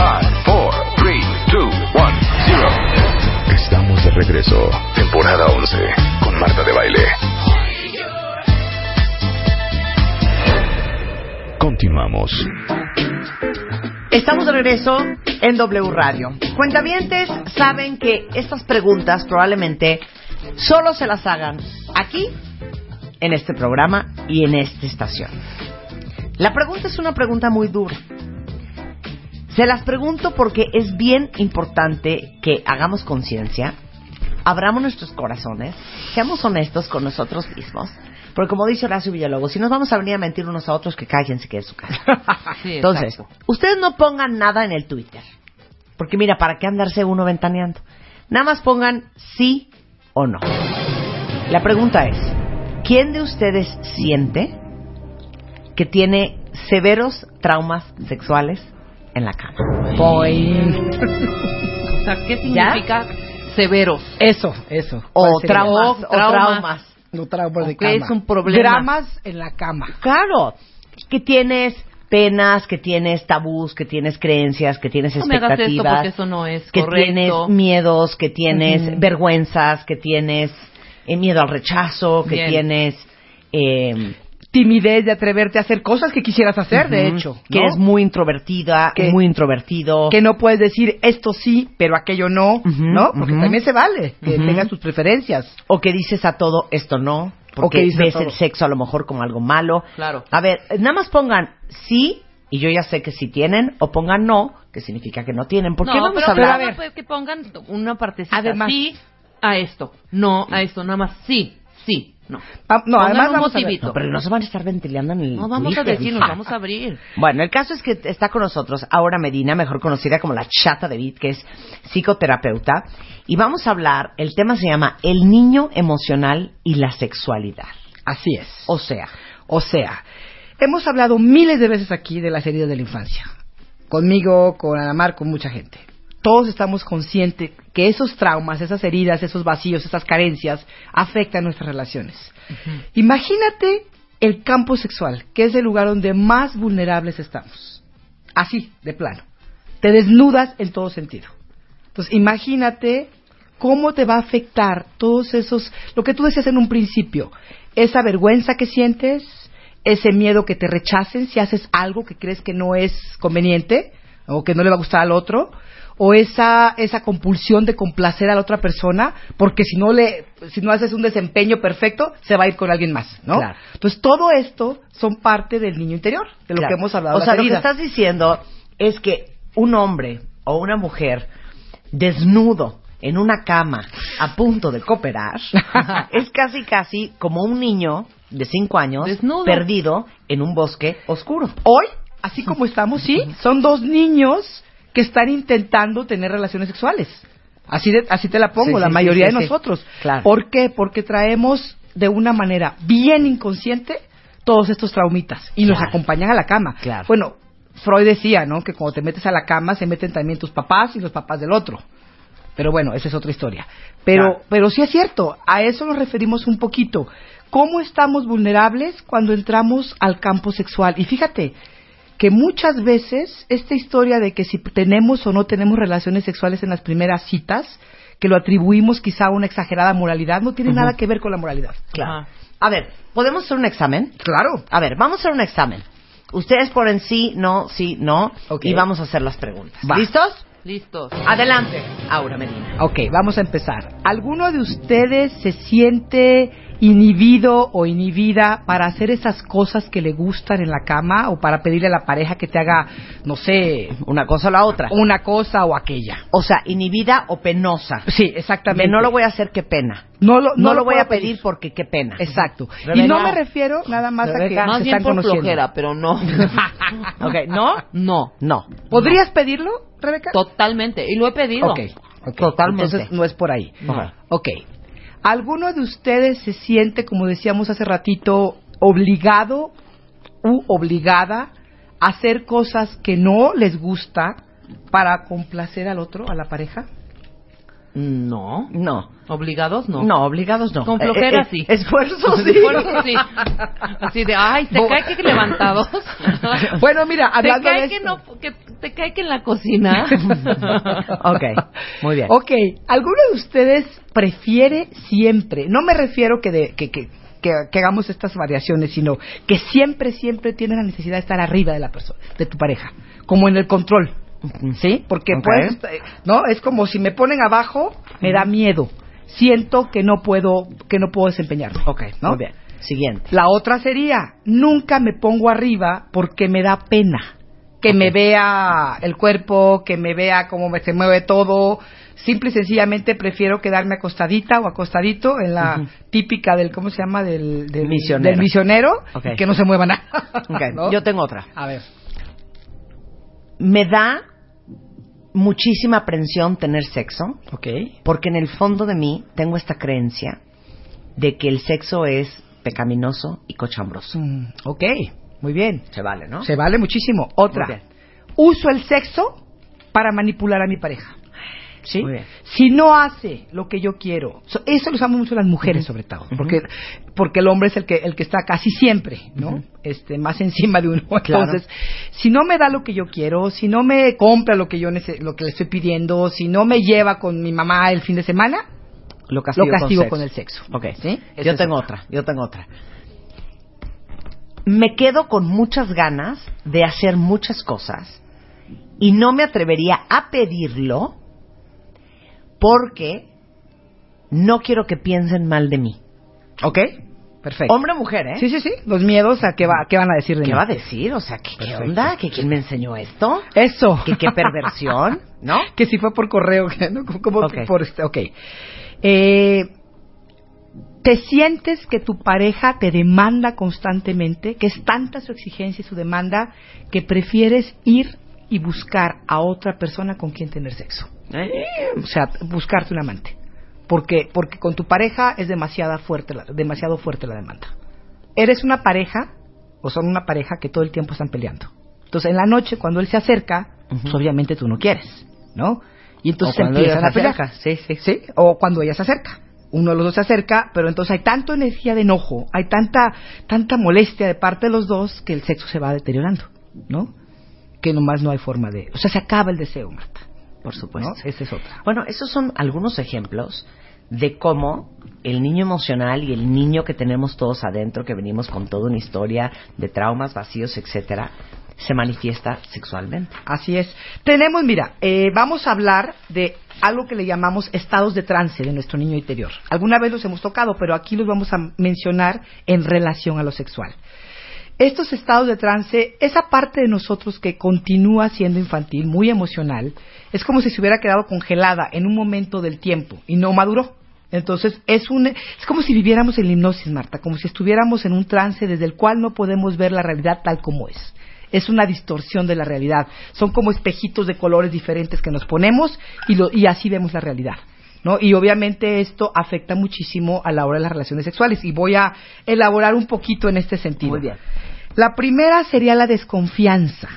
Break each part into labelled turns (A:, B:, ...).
A: 7, 6, 5, 4, 3, 2, 1, 0.
B: Estamos de regreso.
A: Temporada 11 con Marta de Baile.
B: Continuamos.
C: Estamos de regreso en W Radio. Cuentavientes saben que estas preguntas probablemente solo se las hagan aquí, en este programa y en esta estación. La pregunta es una pregunta muy dura. Se las pregunto porque es bien importante que hagamos conciencia, abramos nuestros corazones, seamos honestos con nosotros mismos. Porque como dice Horacio Villalobos, si nos vamos a venir a mentir unos a otros, que cállense que es su casa.
D: Sí,
C: Entonces,
D: exacto.
C: ustedes no pongan nada en el Twitter. Porque mira, ¿para qué andarse uno ventaneando? Nada más pongan sí o no. La pregunta es, ¿quién de ustedes siente que tiene severos traumas sexuales en la cama?
D: O sea, ¿qué significa severos?
E: Eso, eso.
C: O traumas, o
D: traumas.
E: No traumas de cama.
D: es un problema.
E: Dramas en la cama.
C: Claro, que tienes penas, que tienes tabús, que tienes creencias, que tienes
D: No me hagas esto
C: expectativas,
D: porque eso no es
C: que
D: correcto.
C: tienes miedos, que tienes vergüenzas, que tienes eh, miedo al rechazo, que
D: Bien.
C: tienes eh,
E: Timidez de atreverte a hacer cosas que quisieras hacer, de hecho.
C: que eres muy introvertida,
E: Que-
C: muy introvertido.
E: que no puedes decir esto sí, pero aquello no, ¿no? Porque también se vale que tengas tus preferencias.
C: o que dices a todo esto no,
E: O
C: porque
E: a
C: ves
E: todo.
C: el sexo a lo mejor como algo malo.
D: Claro.
C: A ver, nada más pongan sí y yo ya sé que sí tienen o pongan no, que significa que no tienen. ¿Por qué
D: no,
C: vamos
D: pero
C: a hablar?
D: nada más pues que pongan una partecita.
E: Además-
D: sí a esto, no a esto, nada más sí, sí, no.
E: Ah, no, además vamos a ver.
D: motivito.
C: No, pero no se van a estar ventilando en el
D: No vamos a
C: Twitter.
D: decir, nos vamos a abrir.
C: Bueno, el caso es que está con nosotros Aura Medina, mejor conocida como la chata de Beat, que es psicoterapeuta, y vamos a hablar, el tema se llama El niño emocional y la sexualidad.
E: Así es.
C: O sea,
E: O sea, hemos hablado miles de veces aquí de las heridas de la infancia. Conmigo, con Anamar, con mucha gente. Todos estamos conscientes que esos traumas, esas heridas, esos vacíos, esas carencias afectan nuestras relaciones. Imagínate el campo sexual, que es el lugar donde más vulnerables estamos. Así, de plano. Te desnudas en todo sentido. Entonces, imagínate cómo te va a afectar todos esos, lo que tú decías en un principio, esa vergüenza que sientes, ese miedo que te rechacen si haces algo que crees que no es conveniente o que no le va a gustar al otro, o esa, esa compulsión de complacer a la otra persona, porque si no le, si no haces un desempeño perfecto, se va a ir con alguien más, ¿no?
C: Claro.
E: Entonces todo esto son parte del niño interior, de lo
C: claro.
E: que hemos hablado.
C: O sea, lo que estás diciendo es que un hombre o una mujer desnudo en una cama a punto de cooperar es casi casi como un niño de cinco años
D: Desnudo.
C: perdido en un bosque oscuro.
E: Hoy, así como estamos, sí, son dos niños que están intentando tener relaciones sexuales. Así, de- así te la pongo,
C: Sí,
E: la
C: sí,
E: mayoría
C: sí,
E: de nosotros.
C: Claro.
E: ¿Por qué? Porque traemos de una manera bien inconsciente todos estos traumitas y nos acompañan a la cama.
C: Claro.
E: Bueno, Freud decía, ¿no? Que cuando te metes a la cama se meten también tus papás y los papás del otro. Pero bueno, esa es otra historia. Pero, pero sí es cierto, a eso nos referimos un poquito. ¿Cómo estamos vulnerables cuando entramos al campo sexual? Y fíjate que muchas veces esta historia de que si tenemos o no tenemos relaciones sexuales en las primeras citas, que lo atribuimos quizá a una exagerada moralidad, no tiene nada que ver con la moralidad.
C: Claro.
D: Ajá.
C: A ver, ¿podemos hacer un examen?
E: Claro.
C: A ver, vamos a hacer un examen. Ustedes ponen sí, no, sí, no.
E: Ok.
C: Y vamos a hacer las preguntas.
E: Va.
C: ¿Listos?
D: Listos.
C: Adelante, Aura Medina.
E: Ok, vamos a empezar. ¿Alguno de ustedes se siente inhibido o inhibida para hacer esas cosas que le gustan en la cama o para pedirle a la pareja que te haga, no sé,
C: Una cosa o la otra.
E: una cosa o aquella?
C: O sea, inhibida o penosa.
E: Sí, exactamente.
C: no lo voy a hacer, qué pena.
E: No lo,
C: No, lo voy a pedir porque qué pena.
E: Exacto.
C: Rebeca.
E: Y no me refiero nada más a que.
D: Más
E: se
D: bien
E: están
D: por
E: conociendo.
D: flojera, pero no.
C: Ok, ¿no?
D: No.
C: No.
E: ¿Podrías pedirlo, Rebeca?
D: Totalmente. Y lo he pedido.
E: Ok, ok.
C: Totalmente.
E: Entonces no es por ahí.
C: No.
E: Ok. ¿Alguno de ustedes se siente, como decíamos hace ratito, obligado u obligada a hacer cosas que no les gusta para complacer al otro, a la pareja?
D: No.
C: No.
D: ¿Obligados? No.
C: No, obligados no.
D: Con flojera,
C: Eh, eh,
D: sí.
C: Esfuerzo sí.
D: Esfuerzo, sí. Así de, ay, te
E: Bo-
D: cae que levantados.
E: Bueno, mira,
D: te
E: hablando
D: cae
E: de
D: que no, que te cae que en la cocina.
C: Ok, muy bien.
E: Ok, ¿alguno de ustedes prefiere siempre, no me refiero que, de, que, que, que, que hagamos estas variaciones, sino que siempre, siempre tienes la necesidad de estar arriba de la persona, de tu pareja, como en el control, ¿sí? Porque
C: Ok.
E: pues, no, es como si me ponen abajo, me da miedo, siento que no puedo, que no puedo desempeñarme.
C: Ok,
E: ¿no?
C: muy bien. Siguiente.
E: La otra sería, nunca me pongo arriba porque me da pena. Que me vea el cuerpo, que me vea cómo me se mueve todo. Simple y sencillamente prefiero quedarme acostadita o acostadito en la típica del, ¿cómo se llama? Del, del
C: Misionero.
E: del misionero.
C: Ok.
E: y que no se mueva nada. ¿no?
C: yo tengo otra.
E: A ver.
C: Me da muchísima aprensión tener sexo,
E: Ok.
C: porque en el fondo de mí tengo esta creencia de que el sexo es pecaminoso y cochambroso.
E: Mm, ok, muy bien.
C: Se vale, ¿no?
E: Se vale muchísimo. Otra.
C: Muy bien.
E: Uso el sexo para manipular a mi pareja. ¿Sí? Si no hace lo que yo quiero, so- eso lo usamos mucho las mujeres sobre todo, porque porque el hombre es el que el que está casi siempre, ¿no? Este más encima de uno.
C: Claro.
E: Entonces, si no me da lo que yo quiero, si no me compra lo que yo lo que le estoy pidiendo, si no me lleva con mi mamá el fin de semana,
C: Lo
E: lo castigo con, el sexo.
C: Ok,
E: ¿Sí?
C: Yo tengo otra, yo tengo otra. Me quedo con muchas ganas de hacer muchas cosas y no me atrevería a pedirlo porque no quiero que piensen mal de mí.
E: ¿Ok? Perfecto.
C: Hombre o mujer, ¿eh?
E: Sí, sí, sí. Los miedos a qué va, qué van a decir de
C: ¿Qué
E: mí.
C: va a decir? O sea, ¿qué, onda? ¿Que quién me enseñó esto?
E: Eso.
C: ¿Que qué perversión? ¿No?
E: que si fue por correo, ¿no? Como, como
C: Ok.
E: por este, ok. Eh, ¿Te sientes que tu pareja te demanda constantemente, que es tanta su exigencia y su demanda, que prefieres ir y buscar a otra persona con quien tener sexo? O sea, buscarte un amante. Porque, porque con tu pareja es demasiada fuerte la, demasiado fuerte la demanda. Eres una pareja, o son una pareja que todo el tiempo están peleando. Entonces, en la noche, cuando él se acerca, pues obviamente tú no quieres, ¿no? Y entonces
C: cuando
E: empiezan a
C: se
E: pelear.
C: sí, sí.
E: Sí, o cuando ella se acerca. Uno de los dos se acerca, pero entonces hay tanta energía de enojo, hay tanta, tanta molestia de parte de los dos que el sexo se va deteriorando, ¿no? Que nomás no hay forma de... O sea, se acaba el deseo, Marta.
C: Por supuesto.
E: ¿no? Esa es otra.
C: Bueno, esos son algunos ejemplos de cómo el niño emocional y el niño que tenemos todos adentro, que venimos con toda una historia de traumas, vacíos, etcétera, se manifiesta sexualmente.
E: Así es. Tenemos, mira, eh, vamos a hablar de algo que le llamamos estados de trance de nuestro niño interior. Alguna vez los hemos tocado, pero aquí los vamos a mencionar en relación a lo sexual. Estos estados de trance, esa parte de nosotros que continúa siendo infantil, muy emocional, es como si se hubiera quedado congelada en un momento del tiempo y no maduró. Entonces, es un es como si viviéramos en la hipnosis, Marta, como si estuviéramos en un trance desde el cual no podemos ver la realidad tal como es. Es una distorsión de la realidad. Son como espejitos de colores diferentes que nos ponemos y, lo, y así vemos la realidad. ¿no? Y obviamente esto afecta muchísimo a la hora de las relaciones sexuales. Y voy a elaborar un poquito en este sentido.
C: Muy bien.
E: La primera sería la desconfianza.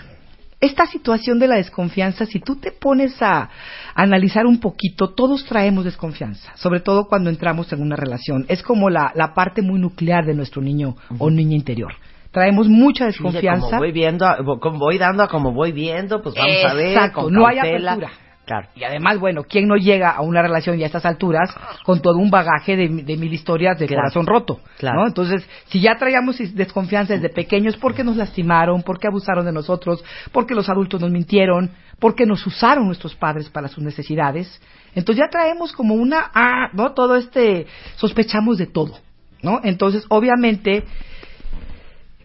E: Esta situación de la desconfianza, si tú te pones a analizar un poquito, todos traemos desconfianza, sobre todo cuando entramos en una relación. Es como la, la parte muy nuclear de nuestro niño o niña interior. Traemos mucha desconfianza.
C: Como voy viendo, a- como voy dando a como voy viendo, pues vamos a ver.
E: Exacto,
C: con
E: no hay apertura.
C: Claro.
E: Y además, bueno, ¿quién no llega a una relación ya a estas alturas con todo un bagaje de, de mil historias de
C: Claro.
E: corazón roto?
C: Claro.
E: ¿no? Entonces, si ya traíamos desconfianza desde pequeños, porque nos lastimaron, porque abusaron de nosotros, porque los adultos nos mintieron, porque nos usaron nuestros padres para sus necesidades, entonces ya traemos como una, ah, ¿no? Todo este, sospechamos de todo, ¿no? Entonces, obviamente,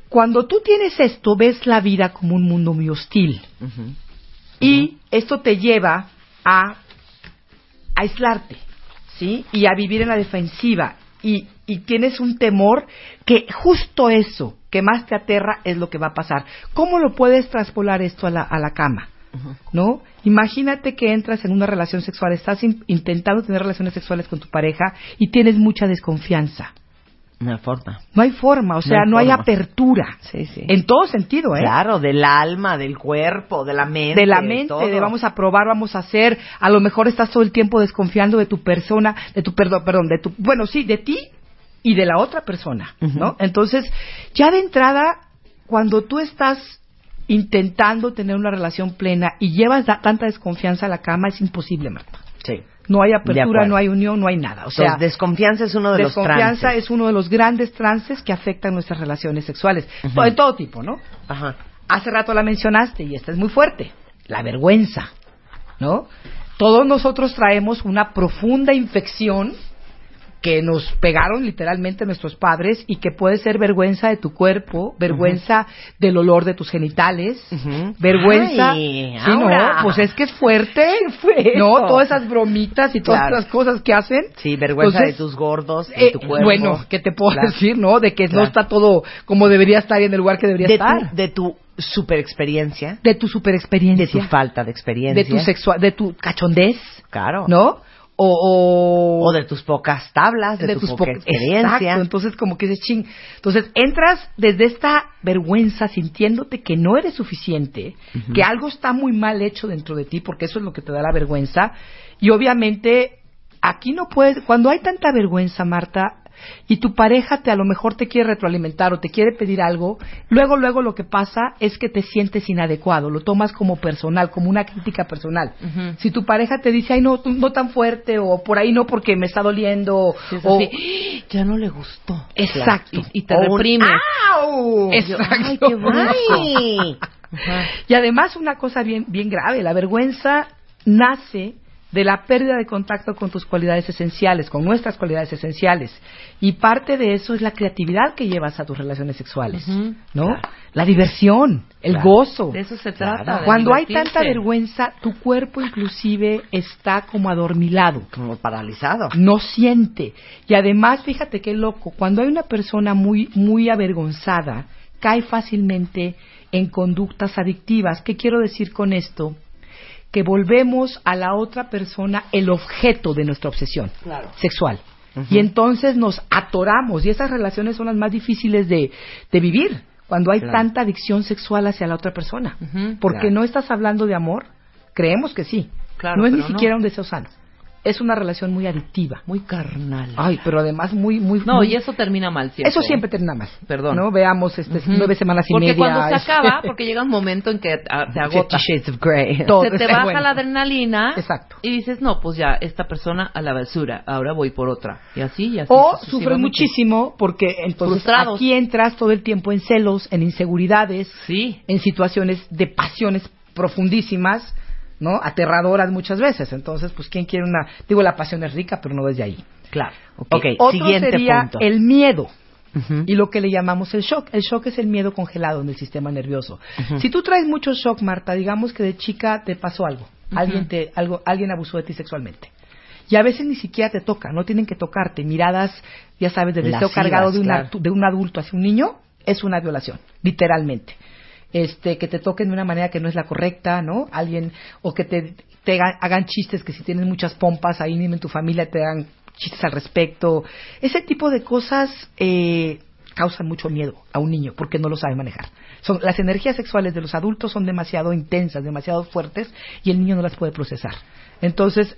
E: cuando tú tienes esto, ves la vida como un mundo muy hostil. Y esto te lleva a aislarte, ¿sí? Y a vivir en la defensiva. Y, y tienes un temor que justo eso que más te aterra es lo que va a pasar. ¿Cómo lo puedes traspolar esto a la, a la cama? ¿No? Imagínate que entras en una relación sexual, estás in- intentando tener relaciones sexuales con tu pareja y tienes mucha desconfianza.
C: Una forma.
E: No hay forma, o sea,
C: hay
E: no hay apertura.
C: Sí, sí.
E: En todo sentido, ¿eh?
C: Claro, del alma, del cuerpo, de la mente.
E: de la mente, de vamos a probar, vamos a hacer, a lo mejor estás todo el tiempo desconfiando de tu persona, de tu perdón, perdón, de tu, bueno, sí, de ti y de la otra persona, ¿no? Entonces, ya de entrada, cuando tú estás intentando tener una relación plena y llevas da- tanta desconfianza a la cama, es imposible, Marta.
C: Sí.
E: No hay apertura, no hay unión, no hay nada. O sea,
C: Entonces, desconfianza es uno de los
E: desconfianza
C: trances.
E: es uno de los grandes trances que afectan nuestras relaciones sexuales. De todo tipo, ¿no?
C: Ajá.
E: Hace rato la mencionaste y esta es muy fuerte, la vergüenza, ¿no? Todos nosotros traemos una profunda infección que nos pegaron literalmente nuestros padres y que puede ser vergüenza de tu cuerpo, vergüenza del olor de tus genitales,
C: Ujú.
E: vergüenza,
C: Ay,
E: sí, no, pues es que es fuerte,
C: fue
E: no, todas esas bromitas y todas
C: Claro.
E: las cosas que hacen.
C: Sí, vergüenza
E: Entonces,
C: de tus gordos, de
E: eh,
C: tu cuerpo.
E: bueno, ¿qué te puedo
C: Claro.
E: decir, no? De que no está todo como debería estar y en el lugar que debería
C: de
E: estar.
C: tu, de tu super experiencia,
E: de tu super experiencia,
C: de tu falta de experiencia,
E: de tu sexual, de tu cachondez,
C: claro,
E: ¿no? O,
C: o de tus pocas tablas, de, tu
E: tus
C: poca
E: po-
C: experiencia.
E: Exacto, entonces como que dices, ching. Entonces entras desde esta vergüenza sintiéndote que no eres suficiente, que algo está muy mal hecho dentro de ti, porque eso es lo que te da la vergüenza. Y obviamente aquí no puedes, cuando hay tanta vergüenza, Marta, y tu pareja te a lo mejor te quiere retroalimentar o te quiere pedir algo, luego luego lo que pasa es que te sientes inadecuado, lo tomas como personal, como una crítica personal. Si tu pareja te dice, "Ay, no, no tan fuerte" o por ahí no porque me está doliendo
D: Sí,
E: o
D: así, ya no le gustó.
E: Exacto.
D: Y, y te
C: O
D: reprime.
E: ¡Au! Exacto.
D: Ay, qué
C: Ay.
E: Y además una cosa bien, bien grave, la vergüenza nace de la pérdida de contacto con tus cualidades esenciales, con nuestras cualidades esenciales. Y parte de eso es la creatividad que llevas a tus relaciones sexuales. ¿no?
C: Claro.
E: La diversión, el
C: Claro.
E: gozo.
D: De eso se trata.
E: Cuando hay tanta vergüenza, tu cuerpo inclusive está como adormilado.
C: como paralizado.
E: no siente. Y además, fíjate qué loco, cuando hay una persona muy, muy avergonzada, cae fácilmente en conductas adictivas. ¿Qué quiero decir con esto? Que volvemos a la otra persona el objeto de nuestra obsesión sexual. Y entonces nos atoramos y esas relaciones son las más difíciles de, de vivir cuando hay
C: Claro.
E: tanta adicción sexual hacia la otra persona. Porque
C: Claro.
E: no estás hablando de amor, creemos que sí.
D: Claro,
E: no es ni
D: no.
E: siquiera un deseo sano. Es una relación muy adictiva.
D: Muy carnal.
E: Ay, pero además muy, muy.
D: no,
E: muy-
D: y eso termina mal siempre.
E: Eso siempre termina mal.
D: Perdón.
E: ¿No? Veamos este,
D: Ujú.
E: nueve semanas y
D: porque
E: media.
D: cuando se
E: este,
D: acaba, porque llega un momento en que te agota.
C: Fifty Shades of Grey.
E: Todo.
D: se te
E: Bueno.
D: baja la adrenalina
E: Exacto.
D: y dices, no, pues ya, esta persona a la basura, ahora voy por otra. Y así, y así.
E: O sufres muchísimo porque entonces
D: Frustrados.
E: aquí entras todo el tiempo en celos, en inseguridades,
D: Sí.
E: en situaciones de pasiones profundísimas, ¿no? Aterradoras muchas veces. Entonces, pues, ¿quién quiere una...? Digo, la pasión es rica, pero no desde ahí.
C: Claro. Ok,
E: Otro
C: siguiente
E: sería
C: punto.
E: el miedo. Y lo que le llamamos el shock. El shock es el miedo congelado en el sistema nervioso. Si tú traes mucho shock, Marta, digamos que de chica te pasó algo, alguien te algo alguien abusó de ti sexualmente. Y a veces ni siquiera te toca, no tienen que tocarte. Miradas, ya sabes, de deseo
C: Lascivas,
E: cargado de, una-
C: claro.
E: de un adulto hacia un niño es una violación, literalmente. Este, que te toquen de una manera que no es la correcta, ¿no? Alguien, o que te, te hagan, chistes que si tienes muchas pompas ahí mismo en tu familia te hagan chistes al respecto. Ese tipo de cosas eh, causan mucho miedo a un niño porque no lo sabe manejar. Son, las energías sexuales de los adultos son demasiado intensas, demasiado fuertes y el niño no las puede procesar. Entonces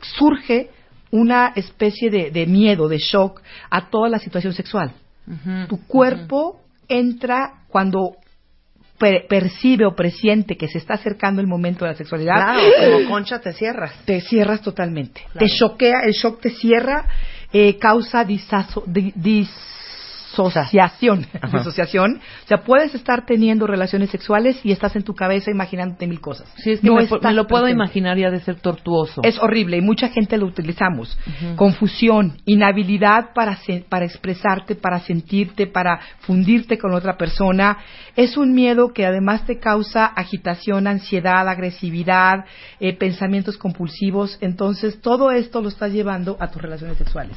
E: surge una especie de, de miedo, de shock a toda la situación sexual. Tu cuerpo entra cuando per- percibe o presiente que se está acercando el momento de la sexualidad,
C: Claro, como concha te cierras.
E: te cierras totalmente. Te choquea, el shock te cierra, eh, causa disaso- di- disociación. disociación. O sea, puedes estar teniendo relaciones sexuales y estás en tu cabeza imaginándote mil cosas.
D: Sí, es que
E: No
D: me, lo puedo
E: presente.
D: imaginar y ha de ser tortuoso.
E: Es horrible y mucha gente lo utilizamos. Confusión, inhabilidad para, se- para expresarte, para sentirte, para fundirte con otra persona. Es un miedo que además te causa agitación, ansiedad, agresividad, eh, pensamientos compulsivos. Entonces, todo esto lo estás llevando a tus relaciones sexuales.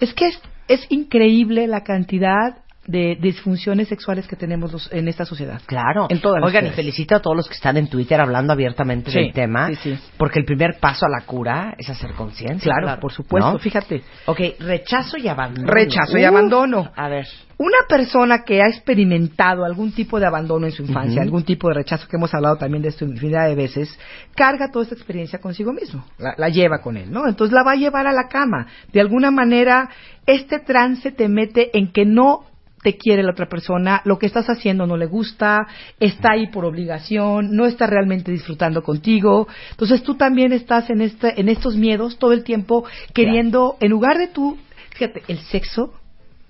E: Es que es, es increíble la cantidad de disfunciones sexuales que tenemos los- en esta sociedad.
C: Claro.
E: En todas las
C: Oigan, y felicito a todos los que están en Twitter hablando abiertamente
E: Sí,
C: del tema.
E: sí, sí.
C: Porque el primer paso a la cura es hacer conciencia.
E: Claro, por supuesto.
C: ¿no?
E: Fíjate,
C: Ok, rechazo y abandono.
E: Rechazo y abandono.
C: A ver.
E: Una persona que ha experimentado algún tipo de abandono en su infancia, algún tipo de rechazo, que hemos hablado también de esto infinidad de veces, carga toda esta experiencia consigo mismo, la, la lleva con él, ¿no? Entonces la va a llevar a la cama. De alguna manera, este trance te mete en que no te quiere la otra persona, lo que estás haciendo no le gusta, está ahí por obligación, no está realmente disfrutando contigo. Entonces tú también estás en este, en estos miedos todo el tiempo queriendo, en lugar de tú, fíjate, el sexo,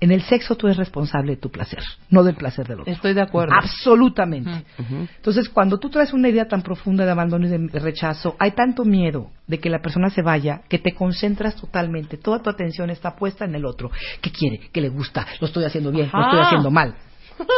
E: en el sexo tú eres responsable de tu placer, no del placer del otro.
D: Estoy de acuerdo.
E: Absolutamente. Entonces, cuando tú traes una idea tan profunda de abandono y de rechazo, hay tanto miedo de que la persona se vaya que te concentras totalmente. Toda tu atención está puesta en el otro. ¿Qué quiere? ¿Qué le gusta? ¿Lo estoy haciendo bien? ¿Lo estoy haciendo mal?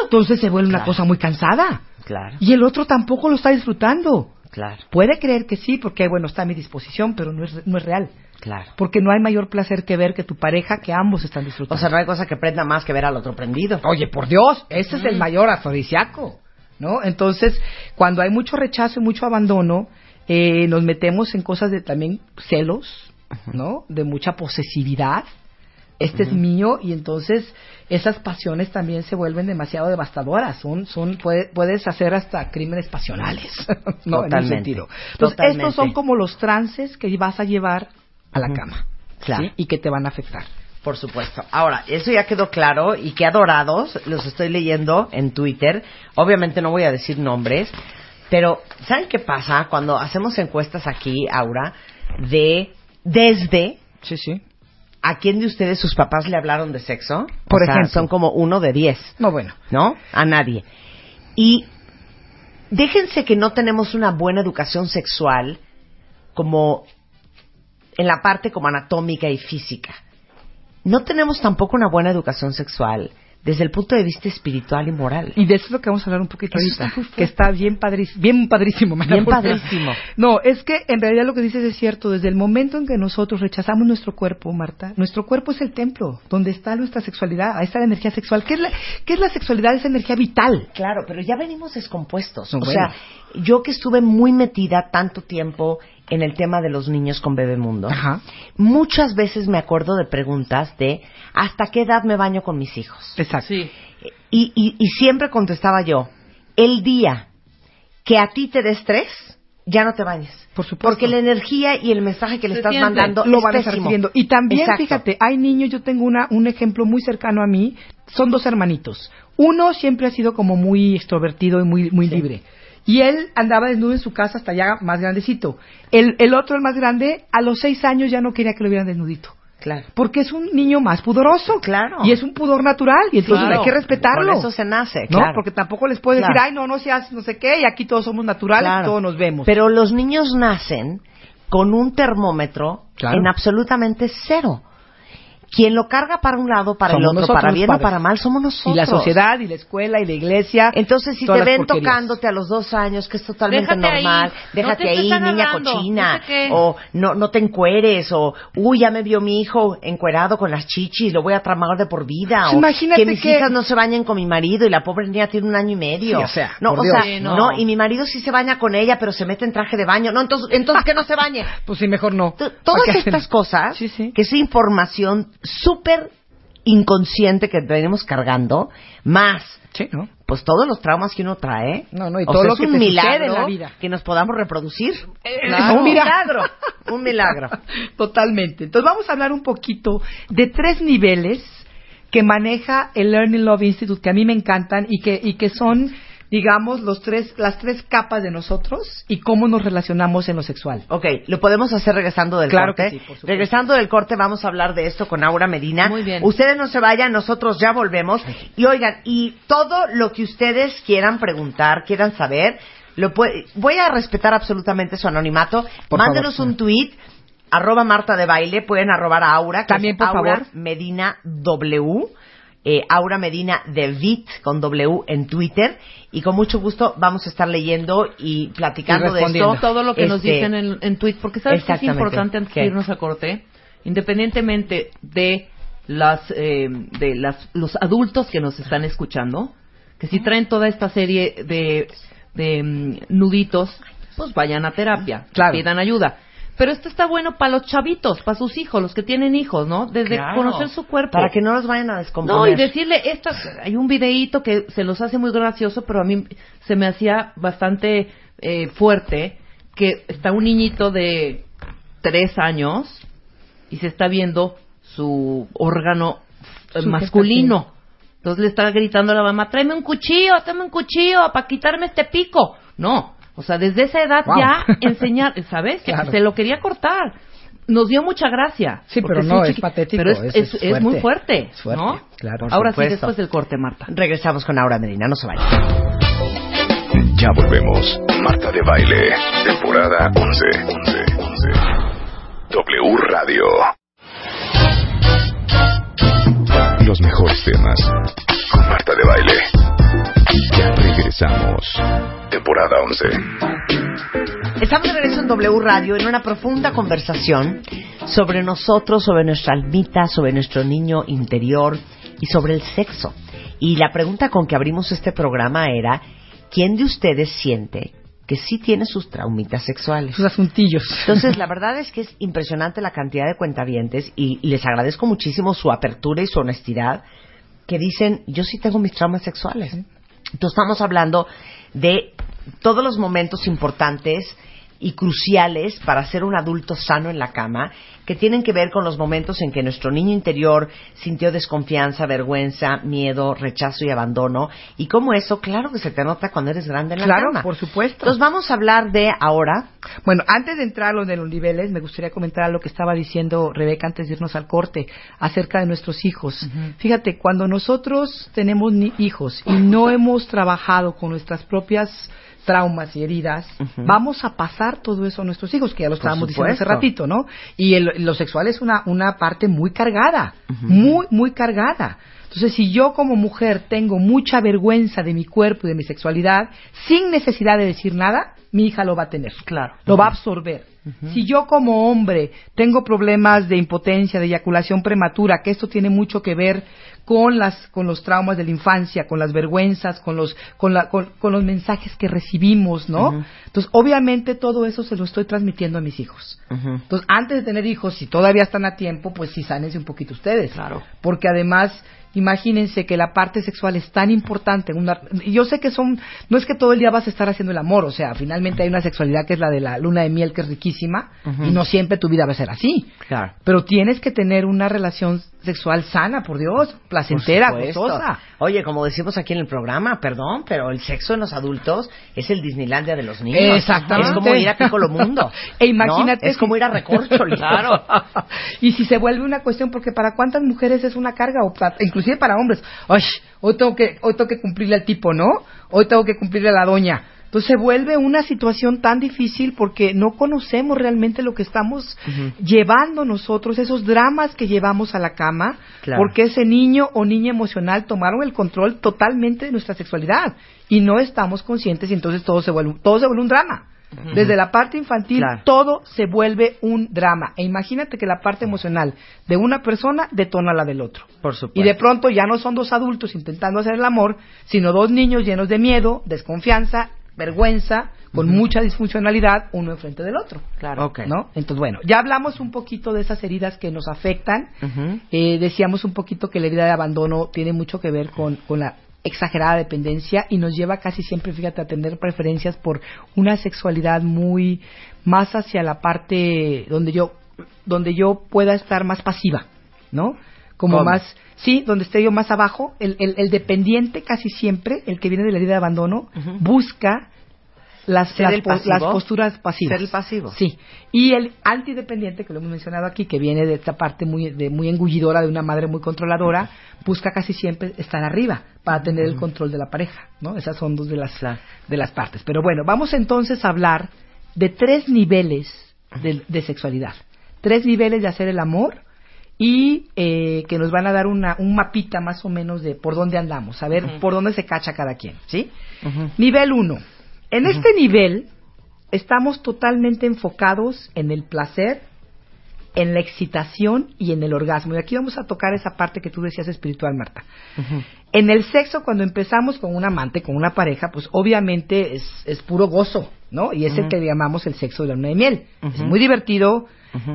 E: Entonces se vuelve una cosa muy cansada.
C: Claro,
E: Y el otro tampoco lo está disfrutando.
C: Claro,
E: Puede creer que sí, porque bueno, está a mi disposición, pero no es, no es real.
C: claro.
E: Porque no hay mayor placer que ver que tu pareja, que ambos están disfrutando.
C: O sea, no hay cosa que prenda más que ver al otro prendido.
E: Oye, por Dios, ese es el mayor afrodisíaco, ¿no? Entonces, cuando hay mucho rechazo y mucho abandono, eh, nos metemos en cosas de también celos, ¿no? De mucha posesividad. Este es mío y entonces esas pasiones también se vuelven demasiado devastadoras. Son, son, puede- puedes hacer hasta crímenes pasionales, ¿no? En un sentido. Entonces,
C: totalmente.
E: estos son como los trances que vas a llevar a la cama,
C: Claro.
E: ¿sí? Y que te van a afectar.
C: Por supuesto. Ahora, eso ya quedó claro y qué adorados, los estoy leyendo en Twitter. Obviamente no voy a decir nombres, pero ¿saben qué pasa cuando hacemos encuestas aquí, Aura, de desde
E: Sí, sí.
C: A quién de ustedes sus papás le hablaron de sexo?
E: Por
C: O sea,
E: ejemplo.
C: son como uno de diez,
E: No, bueno.
C: ¿no? A nadie. Y déjense que no tenemos una buena educación sexual como en la parte como anatómica y física. No tenemos tampoco una buena educación sexual desde el punto de vista espiritual y moral.
E: Y de eso es lo que vamos a hablar un poquito
C: Eso
E: ahorita,
C: está
E: que está bien padrísimo, bien padrísimo,
C: Bien padrísimo.
E: No, es que en realidad lo que dices es cierto, desde el momento en que nosotros rechazamos nuestro cuerpo, Marta, nuestro cuerpo es el templo, donde está nuestra sexualidad, ahí está la energía sexual. ¿Qué es la, qué es la sexualidad? Es energía vital.
C: Claro, pero ya venimos descompuestos.
E: No,
C: o
E: bueno.
C: sea, yo que estuve muy metida tanto tiempo en el tema de los niños con Bebemundo,
E: Ajá.
C: muchas veces me acuerdo de preguntas de ¿hasta qué edad me baño con mis hijos?
E: Exacto.
D: Sí.
C: Y, y, y siempre contestaba yo, el día que a ti te dé estrés, ya no te bañes.
E: Por supuesto.
C: Porque la energía y el mensaje que le
D: Se
C: estás
D: siente.
C: mandando
E: lo
C: es
E: van a estar recibiendo. Y también,
C: Exacto.
E: fíjate, hay niños, yo tengo una, un ejemplo muy cercano a mí, son dos hermanitos. Uno siempre ha sido como muy extrovertido y muy, muy
C: Sí.
E: libre. Y él andaba desnudo en su casa hasta ya más grandecito. El, el otro, el más grande, a los seis años ya no quería que lo vieran desnudito.
C: Claro.
E: Porque es un niño más pudoroso.
C: Claro.
E: Y es un pudor natural. Y entonces
D: Claro.
E: hay que respetarlo.
C: Por eso se nace,
E: ¿no?
C: claro.
E: Porque tampoco les puedes
C: Claro.
E: decir, ay, no, no seas no sé qué, y aquí todos somos naturales,
C: Claro.
E: todos nos vemos.
C: Pero los niños nacen con un termómetro en absolutamente cero. Quien lo carga para un lado, para
E: Somos
C: el otro,
E: nosotros,
C: para bien o para mal, somos nosotros.
E: y la sociedad, y la escuela, y la iglesia.
C: Entonces, si te ven tocándote a los dos años, que es totalmente
D: Déjate
C: normal,
D: No
C: déjate
D: te
C: ahí, niña
D: hablando,
C: cochina,
D: no sé qué.
C: o no, no te encueres, o uy, ya me vio mi hijo encuerado con las chichis, lo voy a tramar de por vida,
E: Pues
C: o
E: imagínate
C: que mis
E: que-
C: hijas no se bañen con mi marido y la pobre niña tiene un año y medio.
E: Sí, o sea,
C: no,
E: por
C: o
E: Dios.
C: sea,
D: Sí,
C: no.
D: no.
C: y mi marido sí se baña con ella, pero se mete en traje de baño. No, entonces, entonces que no se bañe.
E: Pues sí, mejor no.
C: T- Todas
E: ¿Para qué
C: estas cosas,
E: Sí, sí.
C: que es información súper inconsciente que venimos cargando, más
E: Sí, ¿no?
C: pues todos los traumas que uno trae.
E: No, no, y
C: O
E: todo
C: sea,
E: lo
C: es
E: que
C: un
E: te
C: milagro
E: en la vida.
C: que nos podamos reproducir.
E: Claro.
C: Un milagro, un milagro.
E: Totalmente. Entonces vamos a hablar un poquito de tres niveles que maneja el Learning Love Institute que a mí me encantan y que, y que son digamos, los tres, las tres capas de nosotros y cómo nos relacionamos en lo sexual.
C: Ok, lo podemos hacer regresando del
E: Claro
C: corte.
E: que sí, por supuesto.
C: regresando del corte vamos a hablar de esto con Aura Medina.
D: Muy bien.
C: Ustedes no se vayan, nosotros ya volvemos. Y oigan, y todo lo que ustedes quieran preguntar, quieran saber, lo puede, voy a respetar absolutamente su anonimato.
E: Por
C: Mándenos
E: favor.
C: un tweet arroba Marta de Baile, pueden arrobar a Aura, que
E: También,
C: es
E: por
C: Aura
E: favor.
C: Medina W. eh, Aura Medina de Vit con W en Twitter y con mucho gusto vamos a estar leyendo y platicando
E: Y
C: de esto.
D: todo lo que nos
C: Este,
D: dicen en, en tweet, porque sabes que es importante antes
C: ¿Qué?
D: de irnos a corte, independientemente de las eh, de las los adultos que nos están escuchando, que si traen toda esta serie de de mm, nuditos, pues vayan a terapia,
E: Claro.
D: pidan ayuda. Pero esto está bueno para los chavitos, para sus hijos, los que tienen hijos, ¿no? Desde
C: Claro.
D: conocer su cuerpo.
C: Para que no los vayan a descomponer.
D: No, y decirle, esta, hay un videíto que se los hace muy gracioso, pero a mí se me hacía bastante eh, fuerte, que está un niñito de tres años y se está viendo su órgano eh,
E: Su
D: masculino. Entonces le está gritando a la mamá, tráeme un cuchillo, tráeme un cuchillo para quitarme este pico. No, o sea, desde esa edad
E: Wow.
D: ya enseñar, ¿sabes?
E: Claro.
D: Se lo quería cortar. Nos dio mucha gracia.
E: Sí, pero no, es patético,
D: Pero es,
E: es-
D: es-
E: es
D: es muy
E: fuerte.
D: fuerte,
E: Es fuerte,
D: ¿no?
E: claro.
D: Ahora sí, después del corte, Marta.
C: Regresamos con Aura Medina, no se vayan.
B: Ya volvemos.
A: Marta de Baile, temporada 11. 11, 11. W Radio.
B: Los mejores temas.
A: Con Marta de Baile,
B: Ya regresamos.
A: temporada 11.
C: Estamos de regreso en W Radio en una profunda conversación sobre nosotros, sobre nuestra almita, sobre nuestro niño interior y sobre el sexo. Y la pregunta con que abrimos este programa era, ¿quién de ustedes siente que sí tiene sus traumitas sexuales?
E: Sus asuntillos.
C: Entonces, la verdad es que es impresionante la cantidad de cuentavientes y, y les agradezco muchísimo su apertura y su honestidad que dicen, yo sí tengo mis traumas sexuales. Entonces, estamos hablando de todos los momentos importantes y cruciales para ser un adulto sano en la cama, que tienen que ver con los momentos en que nuestro niño interior sintió desconfianza, vergüenza, miedo, rechazo y abandono, y cómo eso, claro que se te nota cuando eres grande en la
E: Claro,
C: cama.
E: por supuesto.
C: Entonces vamos a hablar de ahora
E: Bueno, antes de entrar a lo de los niveles, me gustaría comentar lo que estaba diciendo Rebeca antes de irnos al corte acerca de nuestros hijos. Fíjate, cuando nosotros tenemos ni- hijos y no hemos trabajado con nuestras propias traumas y heridas, vamos a pasar todo eso a nuestros hijos, que ya lo estábamos diciendo hace ratito, ¿no? Y el- lo sexual es una, una parte muy cargada, muy, muy cargada. Entonces, si yo como mujer tengo mucha vergüenza de mi cuerpo y de mi sexualidad, sin necesidad de decir nada, mi hija lo va a tener.
D: Claro.
E: Lo va a absorber. Si yo como hombre tengo problemas de impotencia, de eyaculación prematura, que esto tiene mucho que ver con las con los traumas de la infancia, con las vergüenzas, con los con, la- con, con los mensajes que recibimos, ¿no? Entonces, obviamente todo eso se lo estoy transmitiendo a mis hijos. Entonces, antes de tener hijos, si todavía están a tiempo, pues sí sánense un poquito ustedes.
D: Claro.
E: Porque además, imagínense que la parte sexual es tan importante. Una, yo sé que son, no es que todo el día vas a estar haciendo el amor, o sea, finalmente hay una sexualidad que es la de la luna de miel, que es riquísima, y no siempre tu vida va a ser así.
C: Claro.
E: Pero tienes que tener una relación sexual sana, por Dios, placentera,
C: Por
E: gozosa.
C: Oye, como decimos aquí en el programa, perdón, pero el sexo en los adultos es el Disneylandia de los niños.
E: Exactamente.
C: Es como ir a Piccolo Mundo.
E: E imagínate
C: ¿no? Es como ir a Recorcholi.
D: Claro.
E: y si se vuelve una cuestión, porque para cuántas mujeres es una carga, o pa- inclusive para hombres, Ay, hoy tengo que, hoy tengo que cumplirle al tipo, ¿no? Hoy tengo que cumplirle a la doña. Entonces se vuelve una situación tan difícil porque no conocemos realmente lo que estamos llevando nosotros, esos dramas que llevamos a la cama,
C: Claro.
E: porque ese niño o niña emocional tomaron el control totalmente de nuestra sexualidad y no estamos conscientes y entonces todo se vuelve, todo se vuelve un drama. Desde la parte infantil
C: Claro.
E: todo se vuelve un drama. E imagínate que la parte emocional de una persona detona la del otro.
C: Por supuesto.
E: Y de pronto ya no son dos adultos intentando hacer el amor, sino dos niños llenos de miedo, desconfianza, vergüenza, con mucha disfuncionalidad, uno enfrente del otro.
D: Claro.
C: Ok.
E: ¿No? Entonces, bueno, ya hablamos un poquito de esas heridas que nos afectan. Eh, decíamos un poquito que la herida de abandono tiene mucho que ver con, con la exagerada dependencia y nos lleva casi siempre, fíjate, a tener preferencias por una sexualidad muy más hacia la parte donde yo donde yo pueda estar más pasiva, ¿no? como
C: ¿Cómo?
E: más, sí, donde esté yo más abajo, el, el, el dependiente casi siempre, el que viene de la herida de abandono, busca las,
C: pasivo.
E: las posturas pasivas.
C: Ser el pasivo.
E: Sí. Y el antidependiente, que lo hemos mencionado aquí, que viene de esta parte muy, de, muy engullidora de una madre muy controladora, busca casi siempre estar arriba para tener el control de la pareja, ¿no? Esas son dos de las, de las partes. Pero bueno, vamos entonces a hablar de tres niveles de, de sexualidad. Tres niveles de hacer el amor y eh, que nos van a dar una, un mapita más o menos de por dónde andamos, a ver por dónde se cacha cada quien, ¿sí? Nivel 1. En este nivel estamos totalmente enfocados en el placer, en la excitación y en el orgasmo. Y aquí vamos a tocar esa parte que tú decías espiritual, Marta. En el sexo, cuando empezamos con un amante, con una pareja, pues obviamente es, es puro gozo, ¿no? Y es el que llamamos el sexo de la luna de miel. Es muy divertido,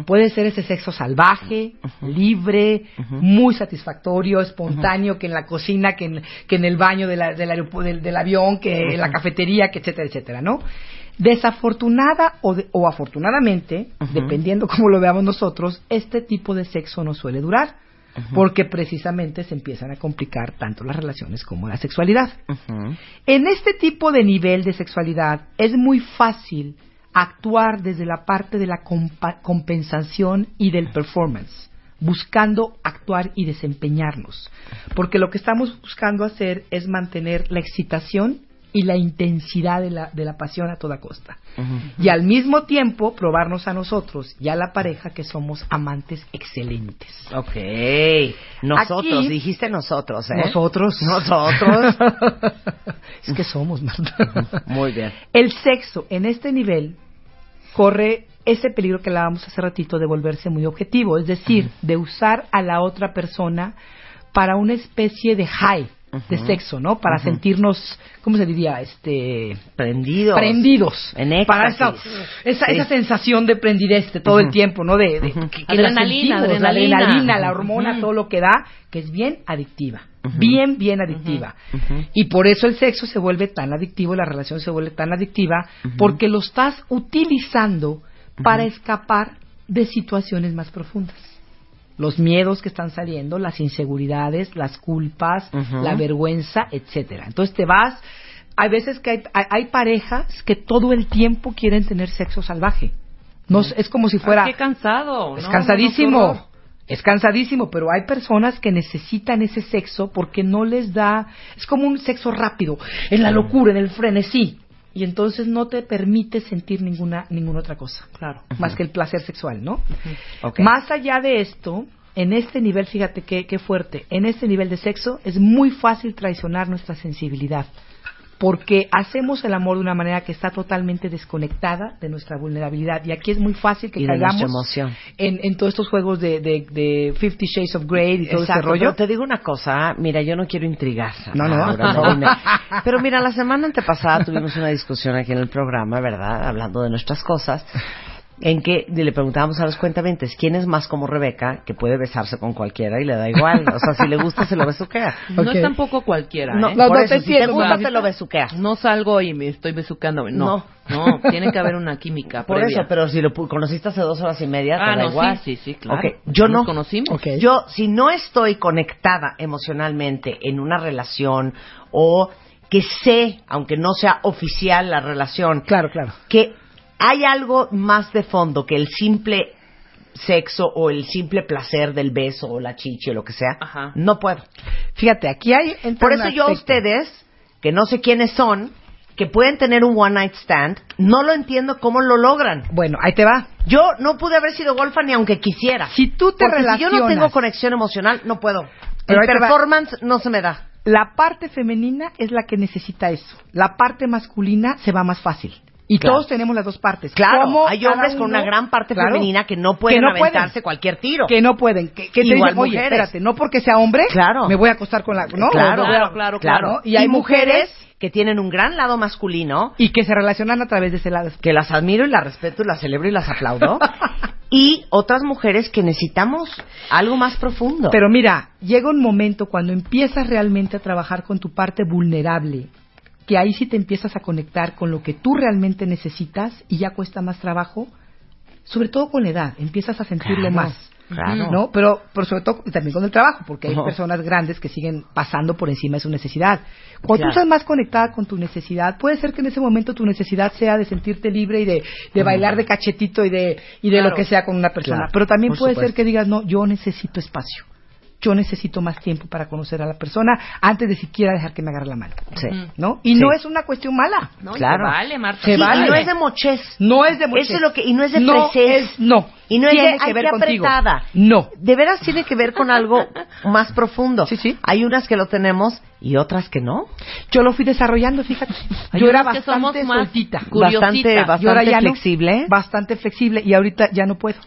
E: puede ser ese sexo salvaje, libre, muy satisfactorio, espontáneo, que en la cocina, que en, que en el baño de la- del, del avión, que en la cafetería, que etcétera, etcétera, ¿no? Desafortunada o, de- o afortunadamente, dependiendo cómo lo veamos nosotros, este tipo de sexo no suele durar, porque precisamente se empiezan a complicar tanto las relaciones como la sexualidad. En este tipo de nivel de sexualidad es muy fácil actuar desde la parte de la compensación y del performance, buscando actuar y desempeñarnos. Porque lo que estamos buscando hacer es mantener la excitación y la intensidad de la, de la pasión a toda costa. Y al mismo tiempo probarnos a nosotros y a la pareja que somos amantes excelentes.
C: Ok. Nosotros,
E: Aquí-
C: dijiste nosotros, ¿eh?
E: Nosotros.
C: Nosotros.
E: es que somos, Marta.
C: Muy bien.
E: El sexo en este nivel corre ese peligro que hablábamos hace ratito de volverse muy objetivo, es decir, de usar a la otra persona para una especie de high de sexo, ¿no? Para sentirnos, ¿cómo se diría? Este
C: Prendidos.
E: prendidos.
C: En
E: para
C: éxtasis.
E: esa, esa,
C: Sí.
E: esa sensación de prendidez de todo el tiempo, ¿no? De, de- que- que la
D: Adrenalina,
E: sentimos, la
D: adrenalina.
E: adrenalina, la hormona, todo lo que da, que es bien adictiva. Bien, bien adictiva. Y por eso el sexo se vuelve tan adictivo, la relación se vuelve tan adictiva, porque lo estás utilizando para escapar de situaciones más profundas. Los miedos que están saliendo, las inseguridades, las culpas, la vergüenza, etcétera. Entonces te vas. Hay veces que hay, hay, hay parejas que todo el tiempo quieren tener sexo salvaje. No, es- como si fuera.
D: Ay, qué cansado.
E: Es
D: No,
E: cansadísimo.
D: no, no,
E: es cansadísimo, pero hay personas que necesitan ese sexo porque no les da. Es como un sexo rápido, en la locura, en el frenesí. Y entonces no te permite sentir ninguna, ninguna otra cosa.
D: Claro.
E: Más que el placer sexual, ¿no? Más allá de esto, en este nivel, fíjate qué, qué fuerte, en este nivel de sexo es muy fácil traicionar nuestra sensibilidad. Porque hacemos el amor de una manera que está totalmente desconectada de nuestra vulnerabilidad. Y aquí es muy fácil que caigamos en, en todos estos juegos de, de, de Fifty Shades of Grey y todo ese rollo.
C: pero te digo una cosa, mira, yo no quiero intrigar.
E: No, no.
C: No vine. Pero mira, la semana antepasada tuvimos una discusión aquí en el programa, ¿verdad? Hablando de nuestras cosas, en que le preguntábamos a los cuentamientos quién es más como Rebeca, que puede besarse con cualquiera y le da igual. O sea, si le gusta, se lo besuquea.
D: No es tampoco cualquiera,
C: No,
D: ¿eh?
E: No,
C: por
E: no
C: eso,
E: te
C: si te
E: entiendo,
C: gusta, lo besuqueas.
D: No salgo y me estoy besucando. No, no, tiene que haber una química
C: Por
D: previa.
C: eso, pero si lo conociste hace dos horas y media, te
D: Ah,
C: da
D: no,
C: igual.
D: sí, sí, sí, claro.
C: Ok, Yo
D: Nos
C: no.
D: conocimos.
C: Yo, si no estoy conectada emocionalmente en una relación o que sé, aunque no sea oficial la relación,
E: Claro, claro.
C: que hay algo más de fondo que el simple sexo o el simple placer del beso o la chichi o lo que sea,
D: Ajá.
C: no puedo.
E: Fíjate, aquí hay...
C: Por eso yo a ustedes, que no sé quiénes son, que pueden tener un one night stand, no lo entiendo cómo lo logran.
E: Bueno, ahí te va.
C: Yo no pude haber sido golfa ni aunque quisiera.
E: Si tú te
C: Porque si yo no tengo
E: relacionas-
C: conexión emocional, no puedo.
E: Pero
C: el performance no se me da.
E: La parte femenina es la que necesita eso. La parte masculina se va más fácil. Y
C: Claro.
E: todos tenemos las dos partes.
C: Claro,
E: ¿Cómo
C: hay hombres con una gran parte
E: Claro,
C: femenina que no pueden
E: no
C: aventarse cualquier tiro.
E: Que no pueden. Que, que
C: Igual
E: dicen, oye,
C: mujeres.
E: espérate, no porque sea hombre,
C: Claro.
E: me voy a acostar con la... ¿no?
C: claro,
D: claro, claro.
E: Y hay mujeres
C: que tienen un gran lado masculino,
E: y que se relacionan a través de ese lado.
C: que las admiro y las respeto y las celebro y las aplaudo, y otras mujeres que necesitamos algo más profundo.
E: Pero mira, llega un momento cuando empiezas realmente a trabajar con tu parte vulnerable, que ahí sí te empiezas a conectar con lo que tú realmente necesitas y ya cuesta más trabajo, sobre todo con la edad, empiezas a sentirlo
C: Claro.
E: más.
C: Claro.
E: ¿no? Pero, pero sobre todo también con el trabajo, porque hay personas grandes que siguen pasando por encima de su necesidad. Cuando
C: Claro.
E: tú estás más conectada con tu necesidad, puede ser que en ese momento tu necesidad sea de sentirte libre y de, de bailar de cachetito y de, y de lo que sea con una persona. Pero también
C: por
E: puede
C: supuesto.
E: ser que digas, no, yo necesito espacio. Yo necesito más tiempo para conocer a la persona antes de siquiera dejar que me agarre la mano.
C: Sí.
E: ¿No? Y
C: Sí.
E: no es una cuestión mala.
D: No,
C: Claro.
D: se vale, Marta.
E: Se
C: Sí,
E: vale.
C: y no es de mochez.
E: No es de
C: Eso
E: mochez.
C: es lo que, y no es de
E: No es- no.
C: Y no es
E: Tiene
C: de,
E: que ver contigo.
C: apretada.
E: No.
C: De veras tiene que ver con algo más profundo.
E: Sí, sí.
C: Hay unas que lo tenemos y otras que no.
E: Yo lo fui desarrollando, fíjate.
D: Hay
E: Yo era
D: que
E: bastante
D: más
E: soltita.
C: Bastante, bastante
E: ya no.
C: flexible.
E: Bastante flexible y ahorita ya no puedo.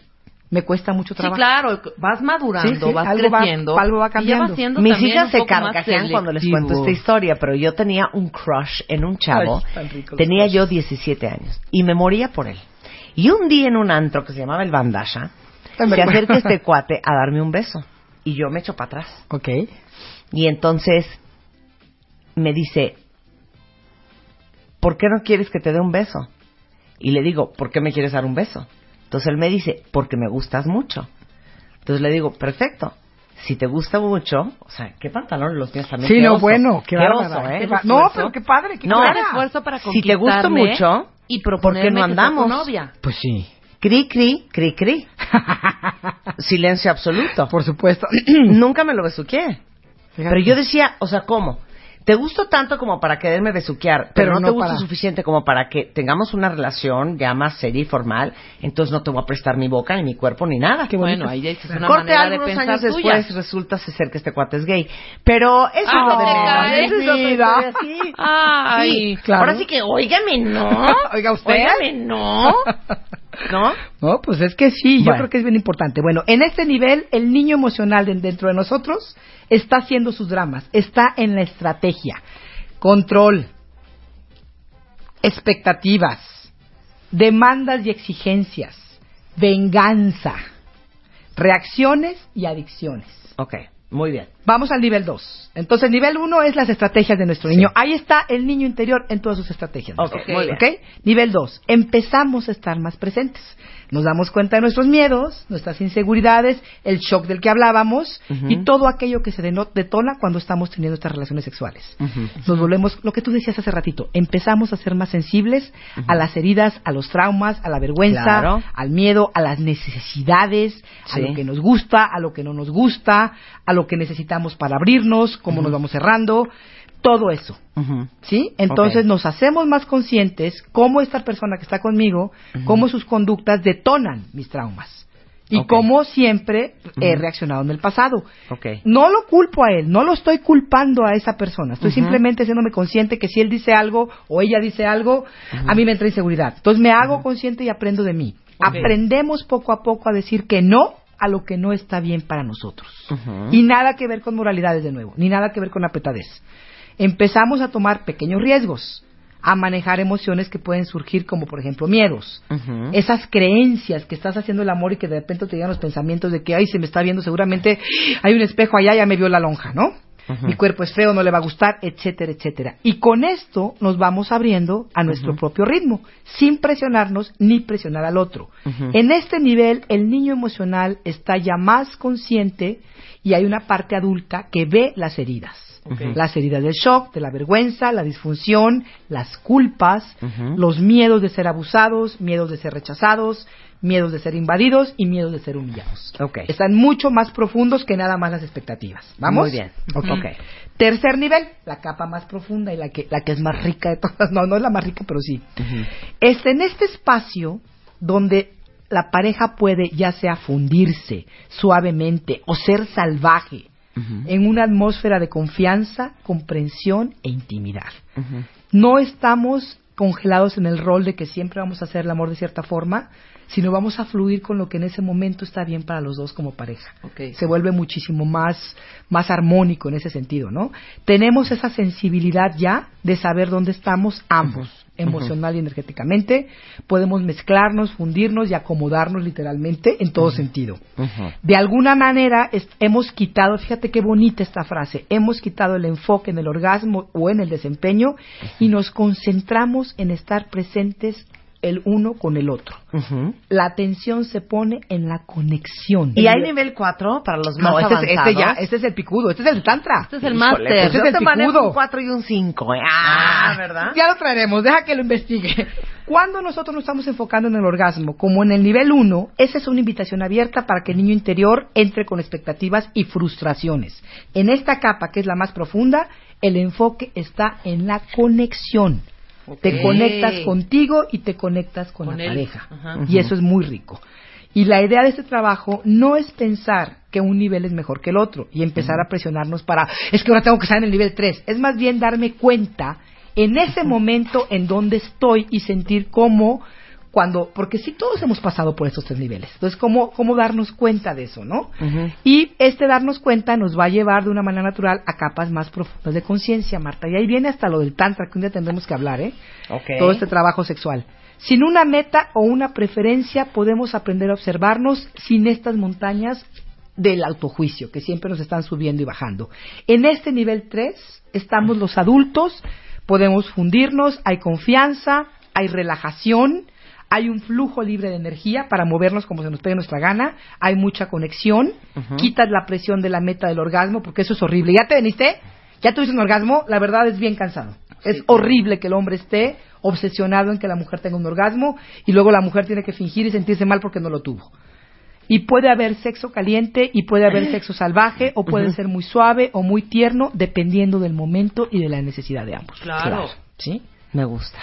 E: Me cuesta mucho
D: Sí,
E: trabajo.
D: claro, vas madurando,
E: Sí, sí,
D: vas
E: algo va-
D: creciendo.
E: algo va
D: y ya
E: cambiando.
C: Mis hijas se carcajean cuando les cuento esta historia, pero yo tenía un crush en un chavo.
E: Ay, rico
C: tenía yo 17 años y me moría por él. Y un día en un antro que se llamaba el Bandasha, se acerca este cuate a darme un beso. Y yo me echo para atrás.
E: Ok.
C: Y entonces me dice, ¿por qué no quieres que te dé un beso? Y le digo, ¿por qué me quieres dar un beso? Entonces él me dice, porque me gustas mucho. Entonces le digo, perfecto. Si te gusta mucho, o sea, qué pantalones los míos también.
E: Sí,
C: qué
E: no,
C: oso.
E: bueno, qué bárbara,
C: oso, ¿eh?
E: qué ba- No, pero qué padre, qué
C: No,
D: esfuerzo para
C: Si te gusta mucho,
D: y
C: ¿por qué no
D: que
C: andamos?
D: novia.
E: Pues sí.
C: Cri, cri, cri, cri. Silencio absoluto.
E: Por supuesto.
C: Nunca me lo besuqué.
E: Fíjate.
C: Pero yo decía, o sea, ¿cómo? Te gusto tanto como para quererme besuquear, pero,
E: Pero
C: no,
E: no
C: te gusto
E: para-
C: suficiente como para que tengamos una relación ya más seria y formal, entonces no te voy a prestar mi boca, ni mi cuerpo, ni nada.
E: Qué.
D: Bueno, ahí ya es una
C: Corte
D: manera de
C: algunos
D: pensar
C: años
D: tuya.
C: después resulta ser que este cuate es gay. Pero eso
D: Ah,
C: es lo de menos.
D: cae,
C: Eso es historia, sí.
D: Ay,
C: Sí,
E: claro.
C: Ahora sí que, óigame, no.
E: Oiga usted.
C: Óigame, no. ¿No?
E: No, pues es que sí, yo creo que es bien importante. Bueno, en este nivel, el niño emocional de- dentro de nosotros está haciendo sus dramas, está en la estrategia, control, expectativas, demandas y exigencias, venganza, reacciones y adicciones.
C: Ok, muy bien.
E: Vamos al nivel 2. Entonces, nivel 1 es las estrategias de nuestro niño. Ahí está el niño interior en todas sus estrategias.
C: Ok, muy bien.
E: ¿Ok? Nivel 2. Empezamos a estar más presentes. Nos damos cuenta de nuestros miedos, nuestras inseguridades, el shock del que hablábamos y todo aquello que se detona cuando estamos teniendo estas relaciones sexuales. Nos volvemos, lo que tú decías hace ratito, empezamos a ser más sensibles a las heridas, a los traumas, a la vergüenza,
C: Claro.
E: al miedo, a las necesidades, a lo que nos gusta, a lo que no nos gusta, a lo que necesitamos para abrirnos, cómo nos vamos cerrando, todo eso. ¿Sí? Entonces nos hacemos más conscientes cómo esta persona que está conmigo, cómo sus conductas detonan mis traumas. Y
C: Ok.
E: cómo siempre he reaccionado en el pasado. No lo culpo a él, no lo estoy culpando a esa persona. Estoy simplemente haciéndome consciente que si él dice algo o ella dice algo, a mí me entra inseguridad. Entonces me hago consciente y aprendo de mí. Aprendemos poco a poco a decir que no a lo que no está bien para nosotros. Y nada que ver con moralidades de nuevo, ni nada que ver con apretadez. Empezamos a tomar pequeños riesgos, a manejar emociones que pueden surgir como por ejemplo miedos. Esas creencias que estás haciendo el amor y que de repente te llegan los pensamientos de que, ay, se me está viendo seguramente, hay un espejo allá, ya me vio la lonja, ¿no? Mi cuerpo es feo, no le va a gustar, etcétera, etcétera. Y con esto nos vamos abriendo a nuestro propio ritmo, sin presionarnos ni presionar al otro. En este nivel, el niño emocional está ya más consciente y hay una parte adulta que ve las heridas. Las heridas del shock, de la vergüenza, la disfunción, las culpas, los miedos de ser abusados, miedos de ser rechazados, miedos de ser invadidos y miedos de ser humillados.
C: Ok.
E: Están mucho más profundos que nada más las expectativas. ¿Vamos?
C: Muy bien.
E: Ok.
C: Ok.
E: Tercer nivel, la capa más profunda y la que, la que es más rica de todas. No, no es la más rica, pero sí.
C: Ujú.
E: Es en este espacio donde la pareja puede ya sea fundirse suavemente o ser salvaje En una atmósfera de confianza, comprensión e intimidad. No estamos congelados en el rol de que siempre vamos a hacer el amor de cierta forma, sino vamos a fluir con lo que en ese momento está bien para los dos como pareja. Se vuelve muchísimo más, más armónico en ese sentido, ¿no? Tenemos esa sensibilidad ya de saber dónde estamos ambos, emocional y energéticamente. Podemos mezclarnos, fundirnos y acomodarnos literalmente en todo sentido. De alguna manera es- hemos quitado, fíjate qué bonita esta frase, hemos quitado el enfoque en el orgasmo o en el desempeño y nos concentramos en estar presentes el uno con el otro. La atención se pone en la conexión.
C: ¿Y hay nivel 4 para los más
E: no, este es,
C: avanzados?
E: este ya, este es el picudo, este es el tantra.
D: Este es el máster.
C: pues yo
E: Este es
C: te
E: el
C: manejo
E: picudo.
C: un 4 y un 5. Ah, ¿verdad?
E: Ya lo traeremos, deja que lo investigue. Cuando nosotros nos estamos enfocando en el orgasmo, como en el nivel 1, esa es una invitación abierta para que el niño interior entre con expectativas y frustraciones. En esta capa, que es la más profunda, el enfoque está en la conexión. Te conectas contigo y te conectas con,
D: Con
E: la
D: él.
E: pareja.
D: Ajá.
E: Y eso es muy rico. Y la idea de este trabajo no es pensar que un nivel es mejor que el otro y empezar a presionarnos para, es que ahora tengo que estar en el nivel 3. Es más bien darme cuenta en ese momento en donde estoy y sentir cómo, cuando, porque sí todos hemos pasado por estos tres niveles. Entonces, cómo, cómo darnos cuenta de eso, ¿no? Y este darnos cuenta nos va a llevar de una manera natural a capas más profundas de conciencia, Marta. Y ahí viene hasta lo del tantra, que un día tendremos que hablar, ¿eh? Todo este trabajo sexual. Sin una meta o una preferencia podemos aprender a observarnos sin estas montañas del autojuicio que siempre nos están subiendo y bajando. En este nivel 3 estamos los adultos, podemos fundirnos, hay confianza, hay relajación, hay un flujo libre de energía para movernos como se nos pegue nuestra gana, hay mucha conexión, quitas la presión de la meta del orgasmo porque eso es horrible. ¿Ya te veniste? ¿Ya tuviste un orgasmo? La verdad es bien cansado. es horrible que el hombre esté obsesionado en que la mujer tenga un orgasmo y luego la mujer tiene que fingir y sentirse mal porque no lo tuvo. Y puede haber sexo caliente y puede haber sexo salvaje o puede ser muy suave o muy tierno dependiendo del momento y de la necesidad de ambos.
D: Claro.
E: ¿Sí?
C: Me gusta.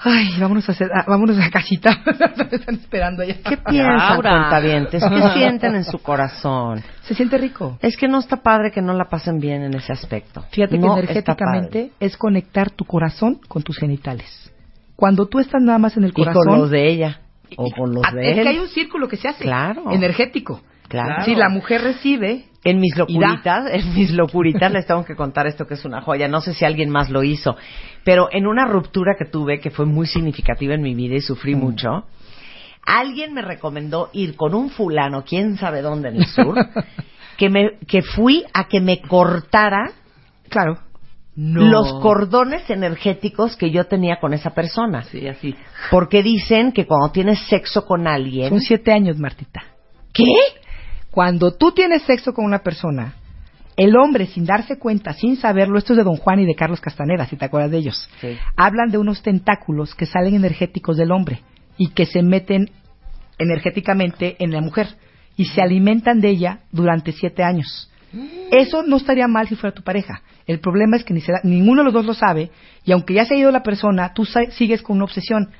E: Ay, vámonos a, hacer, ah, vámonos a casita. Están esperando allá.
C: ¿Qué piensan, cuentavientes? ¿Qué sienten en su corazón?
E: Se siente rico.
C: Es que no está padre que no la pasen bien en ese aspecto.
E: Fíjate
C: No
E: que energéticamente es conectar tu corazón con tus genitales. Cuando tú estás nada más en el
C: padre. Y
E: corazón.
C: con los de ella. O con los de
E: es
C: él.
E: que hay un círculo que se hace.
C: Claro.
E: Energético.
C: Claro.
E: Si la mujer recibe,
C: En mis locuritas, en mis locuritas les tengo que contar esto que es una joya. No sé si alguien más lo hizo, pero en una ruptura que tuve que fue muy significativa en mi vida y sufrí
E: Mm.
C: mucho, alguien me recomendó ir con un fulano, quién sabe dónde en el sur, que me que fui a que me cortara
E: claro.
C: los cordones energéticos que yo tenía con esa persona.
D: Sí, así.
C: Porque dicen que cuando tienes sexo con alguien,
E: Son siete años, Martita.
C: ¿qué?
E: Cuando tú tienes sexo con una persona, el hombre, sin darse cuenta, sin saberlo, esto es de Don Juan y de Carlos Castaneda, si te acuerdas de ellos,
C: Sí.
E: hablan de unos tentáculos que salen energéticos del hombre y que se meten energéticamente en la mujer y se alimentan de ella durante siete años. Eso no estaría mal si fuera tu pareja. El problema es que ni se da- ninguno de los dos lo sabe y aunque ya se ha ido la persona, tú sigues con una obsesión.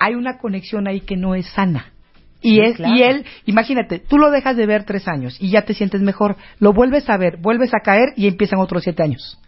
E: Hay una conexión ahí que no es sana. Y, es,
C: claro.
E: y él, imagínate, tú lo dejas de ver tres años y ya te sientes mejor, lo vuelves a ver, vuelves a caer y empiezan otros siete años.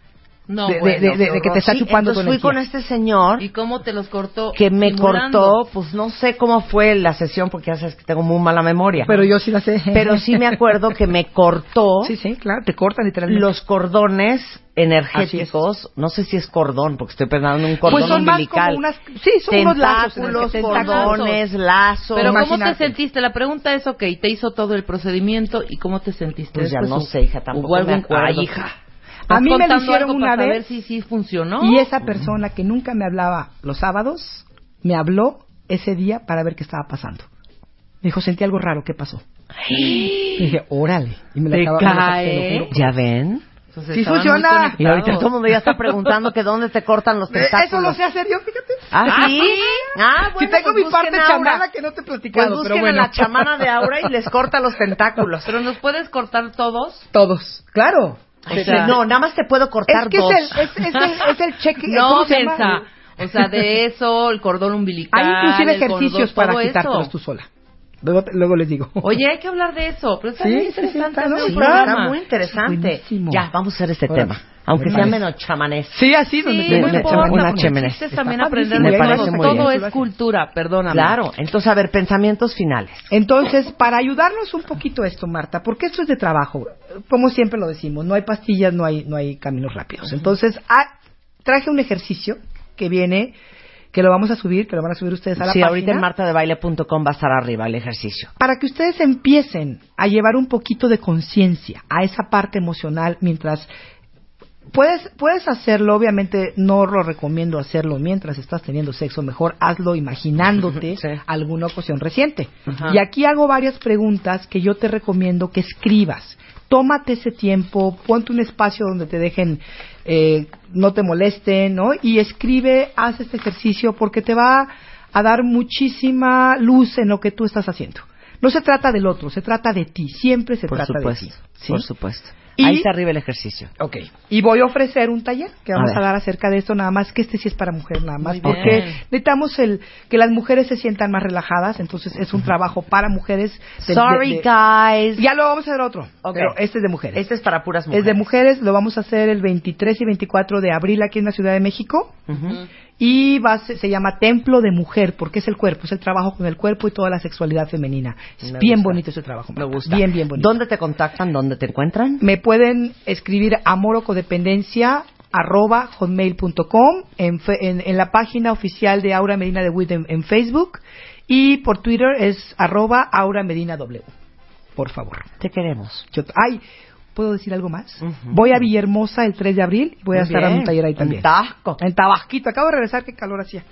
D: No,
E: De- de-
D: bueno,
E: de- de-
D: qué
E: de que te está
C: Sí,
E: chupando tu
C: entonces fui
E: energía.
C: con este señor
D: ¿Y cómo te los cortó?
C: que me
D: Simulando.
C: cortó, pues no sé cómo fue la sesión porque ya sabes que tengo muy mala memoria.
E: Pero yo sí la sé.
C: Pero sí me acuerdo que me cortó
E: Sí, sí, claro, te cortan literalmente.
C: los cordones energéticos, no sé si es cordón, porque estoy pensando en un cordón
E: pues son más
C: umbilical.
E: como unas, sí, son unos lazos.
C: Tentáculos,
E: tentáculos.
C: cordones, lazos.
D: Pero ¿cómo te sentiste? La pregunta es, ok, te hizo todo el procedimiento y ¿cómo te sentiste?
C: Pues ya no sé, hija, tampoco
D: ¿Hubo algún...
C: me acuerdo.
D: Ay, hija.
E: A mí me lo hicieron una
D: para
E: vez.
D: saber si sí funcionó.
E: Y esa persona que nunca me hablaba los sábados, me habló ese día para ver qué estaba pasando. Me dijo, sentí algo raro, ¿qué pasó? Y dije, órale. Y me la
D: Te
E: acaba- me la-
D: cae.
E: te lo juro.
C: ¿Ya ven?
D: Entonces,
E: Sí funciona.
C: Y ahorita todo el mundo ya está preguntando que dónde te cortan los
E: Eh,
C: tentáculos.
E: Eso lo sé hacer yo, fíjate.
C: ¿Ah, sí? Ah,
E: si
C: bueno,
E: tengo
C: pues
E: mi parte
C: busquen a Aura.
E: chamana que no te he
C: Pues
E: platicado,
C: busquen
E: pero bueno.
C: a la chamana de Aura y les corta los tentáculos.
D: Pero nos puedes cortar todos.
E: Todos, claro.
C: O sea, no, nada más te puedo cortar
E: Es que
C: dos.
E: es el, es, es el, es el cheque.
D: No. O sea, de eso, el cordón umbilical.
E: Hay inclusive ejercicios
D: cordón,
E: para quitártelos tú sola. Luego, luego les digo.
D: Oye, hay que hablar de eso. Pero está
E: Sí,
D: muy
E: sí, sí,
D: interesante
E: está, ¿no?
C: Está muy interesante.
E: Buenísimo.
C: Ya, vamos a hacer este
E: Órale.
C: tema. Aunque sea menos chamanés.
E: Sí, así, donde
D: Sí, no importa,
C: una
D: porque
C: chémere.
D: el chiste es
E: Está
D: también aprender de
C: me parece
D: todo.
C: muy
D: Todo
C: bien.
D: es cultura, perdóname.
C: Claro. Entonces, a ver, pensamientos finales.
E: Entonces, para ayudarnos un poquito a esto, Marta, porque esto es de trabajo, como siempre lo decimos, no hay pastillas, no hay, no hay caminos rápidos. Entonces, ah, traje un ejercicio que viene, que lo vamos a subir, que lo van a subir ustedes a la
C: Sí,
E: página.
C: ahorita en martadebaile.com va a estar arriba el ejercicio.
E: para que ustedes empiecen a llevar un poquito de conciencia a esa parte emocional mientras Puedes, puedes hacerlo, obviamente no lo recomiendo hacerlo mientras estás teniendo sexo, mejor hazlo imaginándote
C: Sí.
E: alguna ocasión reciente.
C: Ajá.
E: Y aquí hago varias preguntas que yo te recomiendo que escribas. Tómate ese tiempo, ponte un espacio donde te dejen, eh, no te molesten, ¿no? Y escribe, haz este ejercicio porque te va a dar muchísima luz en lo que tú estás haciendo. No se trata del otro, se trata de ti, siempre se
C: Por
E: trata
C: supuesto,
E: de ti. ¿sí?
C: por supuesto.
E: Y-
C: Ahí está arriba el ejercicio.
E: Ok. Y voy a ofrecer un taller que vamos a, dar acerca de esto, nada más que este sí es para mujeres, nada más.
D: Muy bien.
E: Porque necesitamos el que las mujeres se sientan más relajadas, entonces es un trabajo para mujeres. de-
C: Sorry,
E: de- de-
C: guys.
E: Ya lo vamos a hacer otro.
C: Ok.
E: Pero este es de mujeres.
C: Este es para puras mujeres.
E: Es de mujeres, lo vamos a hacer el 23 y 24 de abril aquí en la Ciudad de México.
C: Ujú.
E: Y va a ser- se llama Templo de Mujer, porque es el cuerpo, es el trabajo con el cuerpo y toda la sexualidad femenina. Es
C: Me
E: bien
C: gusta.
E: bonito ese trabajo.
C: Me gusta.
E: Bien, bien bonito.
C: ¿Dónde te contactan? ¿Dónde te encuentran?
E: Me pueden escribir amor o codependencia arroba hotmail.com en, en, en la página oficial de Aura Medina de Witt en, en Facebook y por Twitter es arroba Aura Medina W. Por favor.
C: Te queremos.
E: Yo- ay, ¿puedo decir algo más? Voy a Villahermosa el 3 de abril y voy a
C: Muy
E: estar dando un taller ahí también.
C: En Tasco.
E: En Tabasquito. Acabo de regresar, qué calor hacía.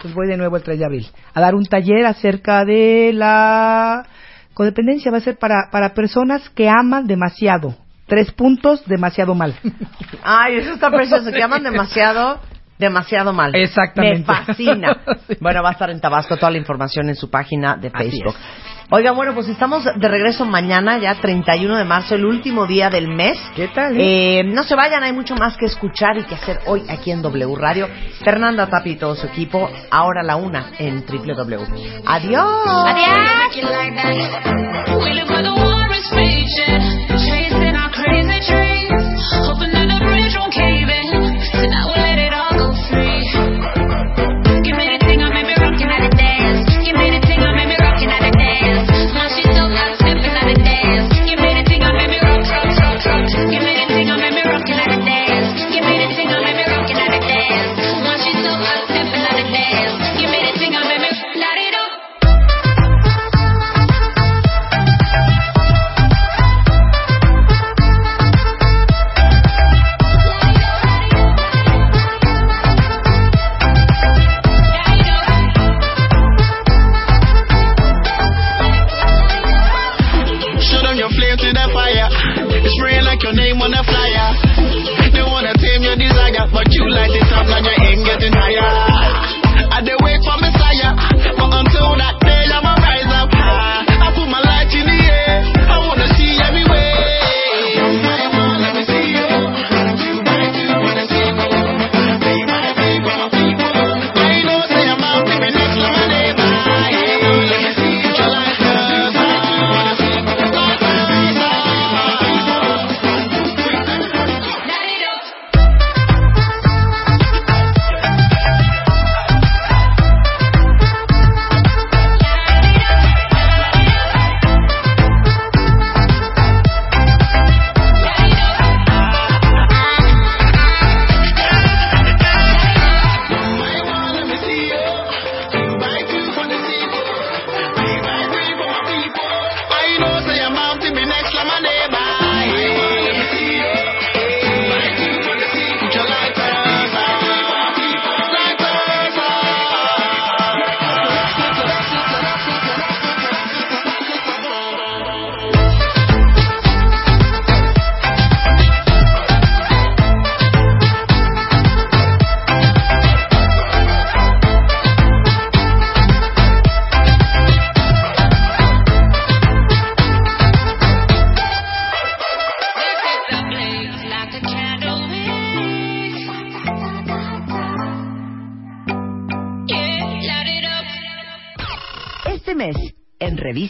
E: Pues voy de nuevo el 3 de abril a dar un taller acerca de la codependencia. Va a ser para, para personas que aman demasiado. Tres puntos, demasiado mal.
C: Ay, eso está precioso. Que aman demasiado, demasiado mal.
E: Exactamente.
C: Me fascina.
E: Sí.
C: Bueno, va a estar en Tabasco toda la información en su página de Facebook. Oigan, bueno, pues estamos de regreso mañana, ya 31 de marzo, el último día del mes.
E: ¿Qué tal? eh?
C: Eh, no se vayan, hay mucho más que escuchar y que hacer hoy aquí en W Radio. Fernanda Tapi y todo su equipo, ahora la una en www. Adiós.
F: We